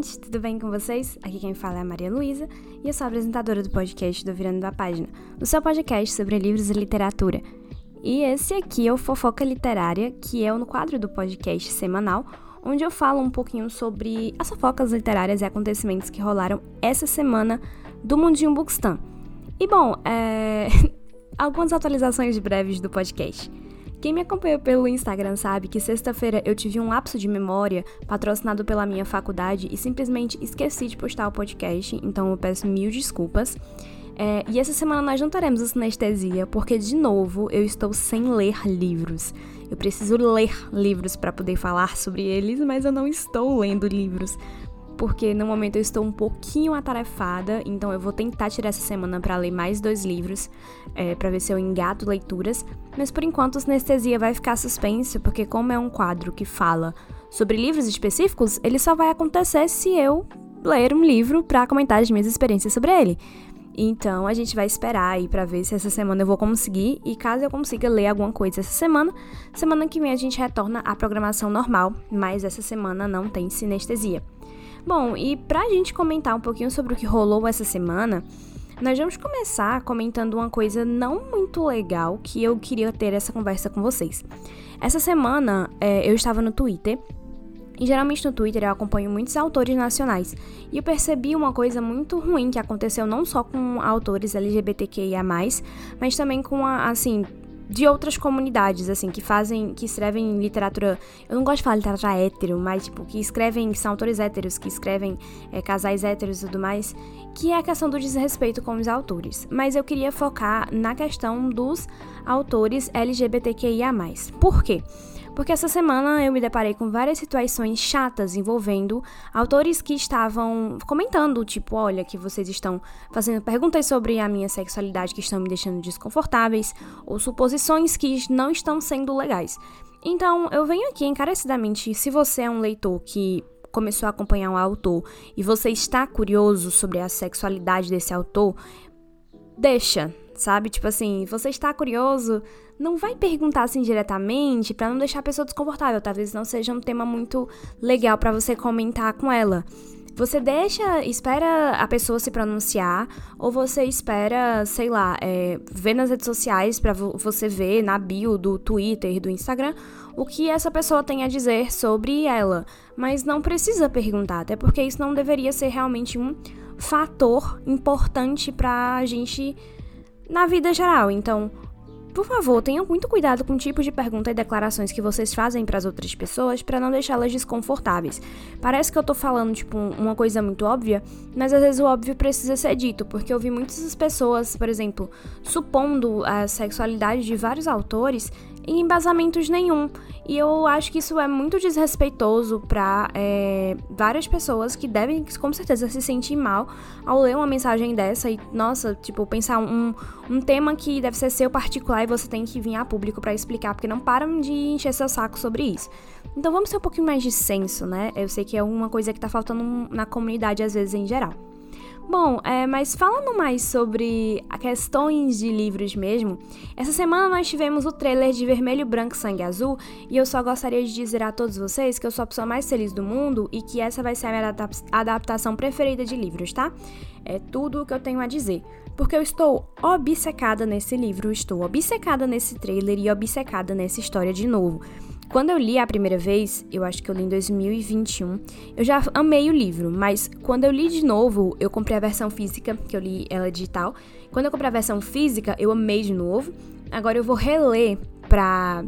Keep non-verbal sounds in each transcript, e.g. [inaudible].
Oi, gente, tudo bem com vocês? Aqui quem fala é a Maria Luísa e eu sou apresentadora do podcast do Virando da Página, o seu podcast sobre livros e literatura. E esse aqui é o Fofoca Literária, que é no quadro do podcast semanal, onde eu falo um pouquinho sobre as fofocas literárias e acontecimentos que rolaram essa semana do Mundinho Bookstan. E bom, é... [laughs] algumas atualizações breves do podcast. Quem me acompanhou pelo Instagram sabe que sexta-feira eu tive um lapso de memória patrocinado pela minha faculdade e simplesmente esqueci de postar o podcast, então eu peço mil desculpas. É, e essa semana nós não teremos o Sinestesia, porque de novo eu estou sem ler livros. Eu preciso ler livros para poder falar sobre eles, mas eu não estou lendo livros porque no momento eu estou um pouquinho atarefada, então eu vou tentar tirar essa semana para ler mais dois livros, é, para ver se eu engato leituras. Mas por enquanto, o Sinestesia vai ficar suspenso, porque como é um quadro que fala sobre livros específicos, ele só vai acontecer se eu ler um livro para comentar as minhas experiências sobre ele. Então a gente vai esperar aí para ver se essa semana eu vou conseguir e caso eu consiga ler alguma coisa essa semana, semana que vem a gente retorna à programação normal, mas essa semana não tem sinestesia. Bom, e pra gente comentar um pouquinho sobre o que rolou essa semana, nós vamos começar comentando uma coisa não muito legal que eu queria ter essa conversa com vocês. Essa semana é, eu estava no Twitter e geralmente no Twitter eu acompanho muitos autores nacionais. E eu percebi uma coisa muito ruim que aconteceu não só com autores LGBTQIA, mas também com a, assim, de outras comunidades, assim, que fazem, que escrevem literatura. Eu não gosto de falar literatura hétero, mas, tipo, que escrevem, que são autores héteros, que escrevem é, casais héteros e tudo mais, que é a questão do desrespeito com os autores. Mas eu queria focar na questão dos autores LGBTQIA. Por quê? Porque essa semana eu me deparei com várias situações chatas envolvendo autores que estavam comentando, tipo, olha, que vocês estão fazendo perguntas sobre a minha sexualidade que estão me deixando desconfortáveis, ou suposições que não estão sendo legais. Então, eu venho aqui encarecidamente, se você é um leitor que começou a acompanhar um autor e você está curioso sobre a sexualidade desse autor, deixa, sabe? Tipo assim, você está curioso, não vai perguntar assim diretamente para não deixar a pessoa desconfortável. Talvez não seja um tema muito legal para você comentar com ela. Você deixa, espera a pessoa se pronunciar, ou você espera, sei lá, é, ver nas redes sociais para você ver na bio do Twitter, do Instagram, o que essa pessoa tem a dizer sobre ela. Mas não precisa perguntar, até porque isso não deveria ser realmente um fator importante pra gente na vida geral. Então, por favor, tenham muito cuidado com o tipo de pergunta e declarações que vocês fazem para as outras pessoas para não deixá-las desconfortáveis. Parece que eu tô falando, tipo, uma coisa muito óbvia, mas às vezes o óbvio precisa ser dito, porque eu vi muitas pessoas, por exemplo, supondo a sexualidade de vários autores em embasamentos nenhum. E eu acho que isso é muito desrespeitoso para é, várias pessoas que devem, com certeza, se sentir mal ao ler uma mensagem dessa e, nossa, tipo, pensar um, um tema que deve ser seu particular e você tem que vir a público para explicar, porque não param de encher seu saco sobre isso. Então vamos ter um pouquinho mais de senso, né? Eu sei que é uma coisa que tá faltando na comunidade às vezes em geral. Bom, é, mas falando mais sobre questões de livros mesmo, essa semana nós tivemos o trailer de Vermelho, Branco, Sangue Azul e eu só gostaria de dizer a todos vocês que eu sou a pessoa mais feliz do mundo e que essa vai ser a minha adaptação preferida de livros, tá? É tudo o que eu tenho a dizer. Porque eu estou obcecada nesse livro, estou obcecada nesse trailer e obcecada nessa história de novo. Quando eu li a primeira vez, eu acho que eu li em 2021, eu já amei o livro, mas quando eu li de novo, eu comprei a versão física, que eu li ela digital. Quando eu comprei a versão física, eu amei de novo. Agora eu vou reler pra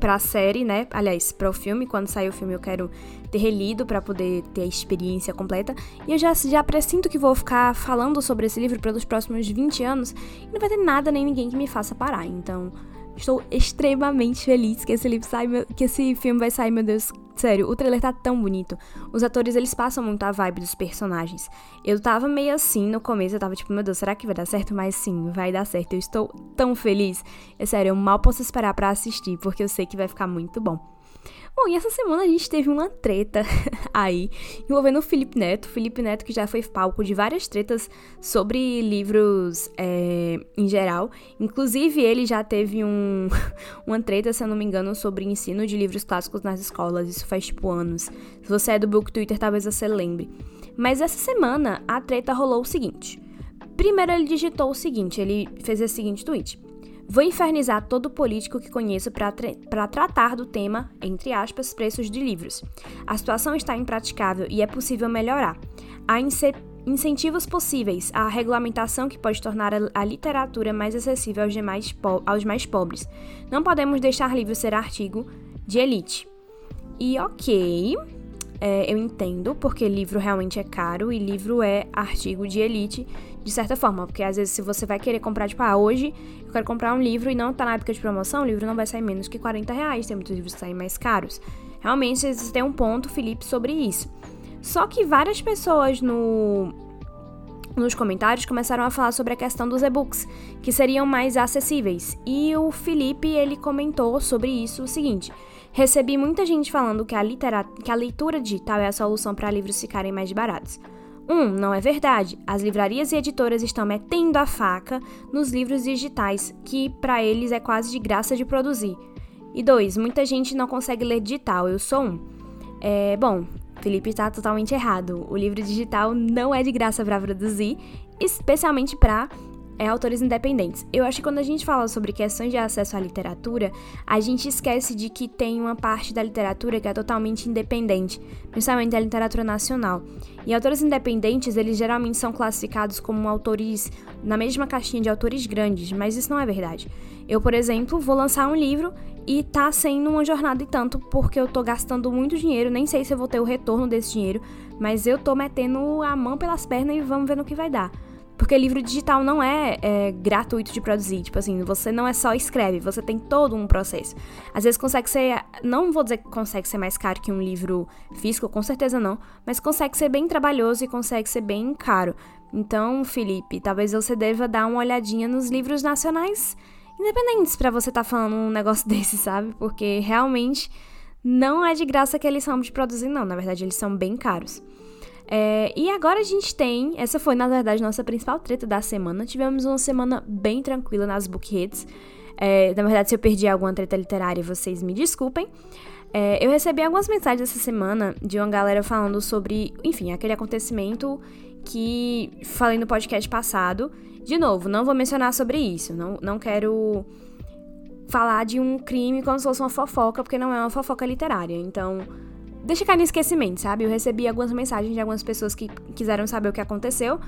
pra série, né? Aliás, para o filme, quando sair o filme eu quero ter relido para poder ter a experiência completa. E eu já, já pressinto que vou ficar falando sobre esse livro pelos próximos 20 anos e não vai ter nada nem ninguém que me faça parar. Então, Estou extremamente feliz que esse sai, que esse filme vai sair, meu Deus. Sério, o trailer tá tão bonito. Os atores, eles passam muito a vibe dos personagens. Eu tava meio assim no começo, eu tava tipo, meu Deus, será que vai dar certo? Mas sim, vai dar certo. Eu estou tão feliz. É sério, eu mal posso esperar para assistir, porque eu sei que vai ficar muito bom. Bom, e essa semana a gente teve uma treta [laughs] aí envolvendo o Felipe Neto. Felipe Neto que já foi palco de várias tretas sobre livros é, em geral. Inclusive, ele já teve um, [laughs] uma treta, se eu não me engano, sobre ensino de livros clássicos nas escolas. Isso faz tipo anos. Se você é do Book Twitter, talvez você lembre. Mas essa semana a treta rolou o seguinte. Primeiro ele digitou o seguinte, ele fez esse seguinte tweet. Vou infernizar todo político que conheço para tra tratar do tema, entre aspas, preços de livros. A situação está impraticável e é possível melhorar. Há incentivos possíveis à regulamentação que pode tornar a, literatura mais acessível aos, demais aos mais pobres. Não podemos deixar livro ser artigo de elite. E ok, é, eu entendo, porque livro realmente é caro e livro é artigo de elite, de certa forma. Porque às vezes, se você vai querer comprar, tipo, ah, hoje eu quero comprar um livro e não tá na época de promoção, o livro não vai sair menos que 40 reais. Tem muitos livros que saem mais caros. Realmente, têm um ponto, Felipe, sobre isso. Só que várias pessoas no, nos comentários começaram a falar sobre a questão dos e-books, que seriam mais acessíveis. E o Felipe, ele comentou sobre isso o seguinte: Recebi muita gente falando que a, que a leitura digital é a solução para livros ficarem mais baratos. Um, não é verdade. As livrarias e editoras estão metendo a faca nos livros digitais, que para eles é quase de graça de produzir. E dois, muita gente não consegue ler digital, eu sou um. É, bom, Felipe está totalmente errado. O livro digital não é de graça para produzir, especialmente para é, autores independentes. Eu acho que quando a gente fala sobre questões de acesso à literatura, a gente esquece de que tem uma parte da literatura que é totalmente independente, principalmente a literatura nacional. E autores independentes, eles geralmente são classificados como autores na mesma caixinha de autores grandes, mas isso não é verdade. Eu, por exemplo, vou lançar um livro e tá sendo uma jornada e tanto porque eu tô gastando muito dinheiro, nem sei se eu vou ter o retorno desse dinheiro, mas eu tô metendo a mão pelas pernas e vamos ver no que vai dar. Porque livro digital não é, é, gratuito de produzir. Tipo assim, você não é só escreve, você tem todo um processo. Às vezes consegue ser. Não vou dizer que consegue ser mais caro que um livro físico, com certeza não. Mas consegue ser bem trabalhoso e consegue ser bem caro. Então, Felipe, talvez você deva dar uma olhadinha nos livros nacionais independentes para você estar tá falando um negócio [laughs] desse, sabe? Porque realmente não é de graça que eles são de produzir, não. Na verdade, eles são bem caros. É, e agora a gente tem. Essa foi, na verdade, nossa principal treta da semana. Tivemos uma semana bem tranquila nas book hits. É, na verdade, se eu perdi alguma treta literária, vocês me desculpem. É, eu recebi algumas mensagens essa semana de uma galera falando sobre, enfim, aquele acontecimento que falei no podcast passado. De novo, não vou mencionar sobre isso. Não, não quero falar de um crime como se fosse uma fofoca, porque não é uma fofoca literária. Então, deixa cair no esquecimento, sabe? Eu recebi algumas mensagens de algumas pessoas que quiseram saber o que aconteceu.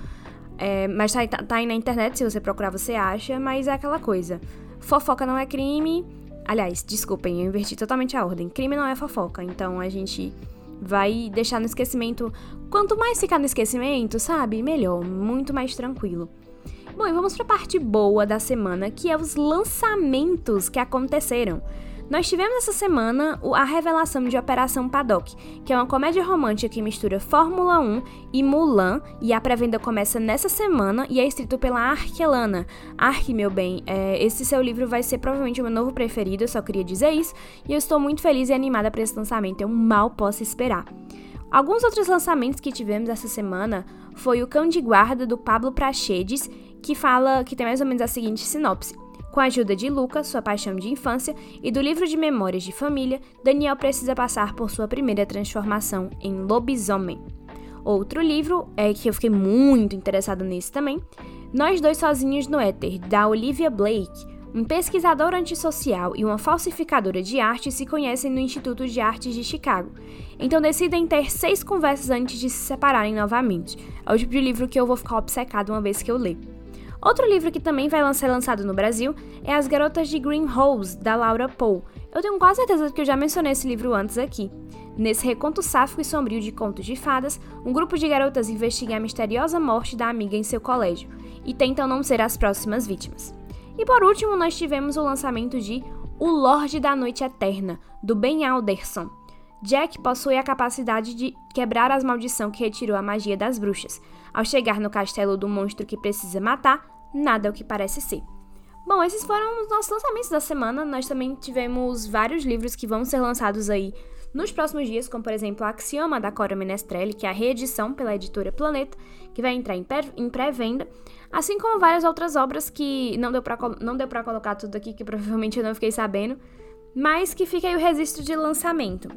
É, mas tá, tá, tá, aí na internet, se você procurar você acha, mas é aquela coisa. Fofoca não é crime. Aliás, desculpem, eu inverti totalmente a ordem. Crime não é fofoca, então a gente vai deixar no esquecimento. Quanto mais ficar no esquecimento, sabe? Melhor, muito mais tranquilo. Bom, e vamos para a parte boa da semana, que é os lançamentos que aconteceram. Nós tivemos essa semana a revelação de Operação Paddock, que é uma comédia romântica que mistura Fórmula 1 e Mulan, e a pré-venda começa nessa semana e é escrito pela Arkelana. Ark, meu bem, é, esse seu livro vai ser provavelmente o meu novo preferido, eu só queria dizer isso, e eu estou muito feliz e animada para esse lançamento, eu mal posso esperar. Alguns outros lançamentos que tivemos essa semana foi o Cão de Guarda do Pablo Prachedes, que fala que tem mais ou menos a seguinte sinopse. Com a ajuda de Luca, sua paixão de infância, e do livro de memórias de família, Daniel precisa passar por sua primeira transformação em lobisomem. Outro livro, é que eu fiquei muito interessado nesse também, Nós Dois Sozinhos no Éter, da Olivia Blake. Um pesquisador antissocial e uma falsificadora de arte se conhecem no Instituto de Artes de Chicago. Então decidem ter seis conversas antes de se separarem novamente. É o tipo de livro que eu vou ficar obcecado uma vez que eu ler. Outro livro que também vai ser lançado no Brasil é As Garotas de Green Rose, da Laura Poe. Eu tenho quase certeza que eu já mencionei esse livro antes aqui. Nesse reconto sáfico e sombrio de contos de fadas, um grupo de garotas investiga a misteriosa morte da amiga em seu colégio e tentam não ser as próximas vítimas. E por último, nós tivemos o lançamento de O Lorde da Noite Eterna, do Ben Alderson. Jack possui a capacidade de quebrar as maldições que retirou a magia das bruxas. Ao chegar no castelo do monstro que precisa matar, nada é o que parece ser. Bom, esses foram os nossos lançamentos da semana. Nós também tivemos vários livros que vão ser lançados aí nos próximos dias, como por exemplo Axioma da Cora Menestrelli, que é a reedição pela editora Planeta, que vai entrar em pré-venda, assim como várias outras obras que não deu para não deu para colocar tudo aqui que provavelmente eu não fiquei sabendo, mas que fica aí o registro de lançamento.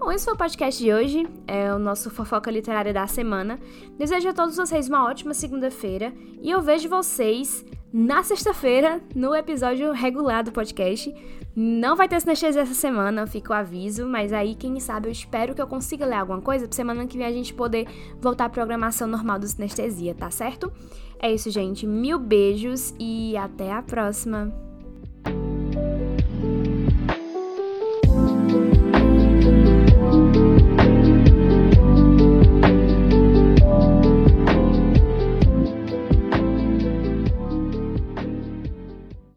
Bom, esse foi o podcast de hoje, é o nosso fofoca literária da semana. Desejo a todos vocês uma ótima segunda-feira e eu vejo vocês na sexta-feira no episódio regular do podcast. Não vai ter sinestesia essa semana, fica o aviso, mas aí, quem sabe, eu espero que eu consiga ler alguma coisa pra semana que vem a gente poder voltar à programação normal do sinestesia, tá certo? É isso, gente. Mil beijos e até a próxima!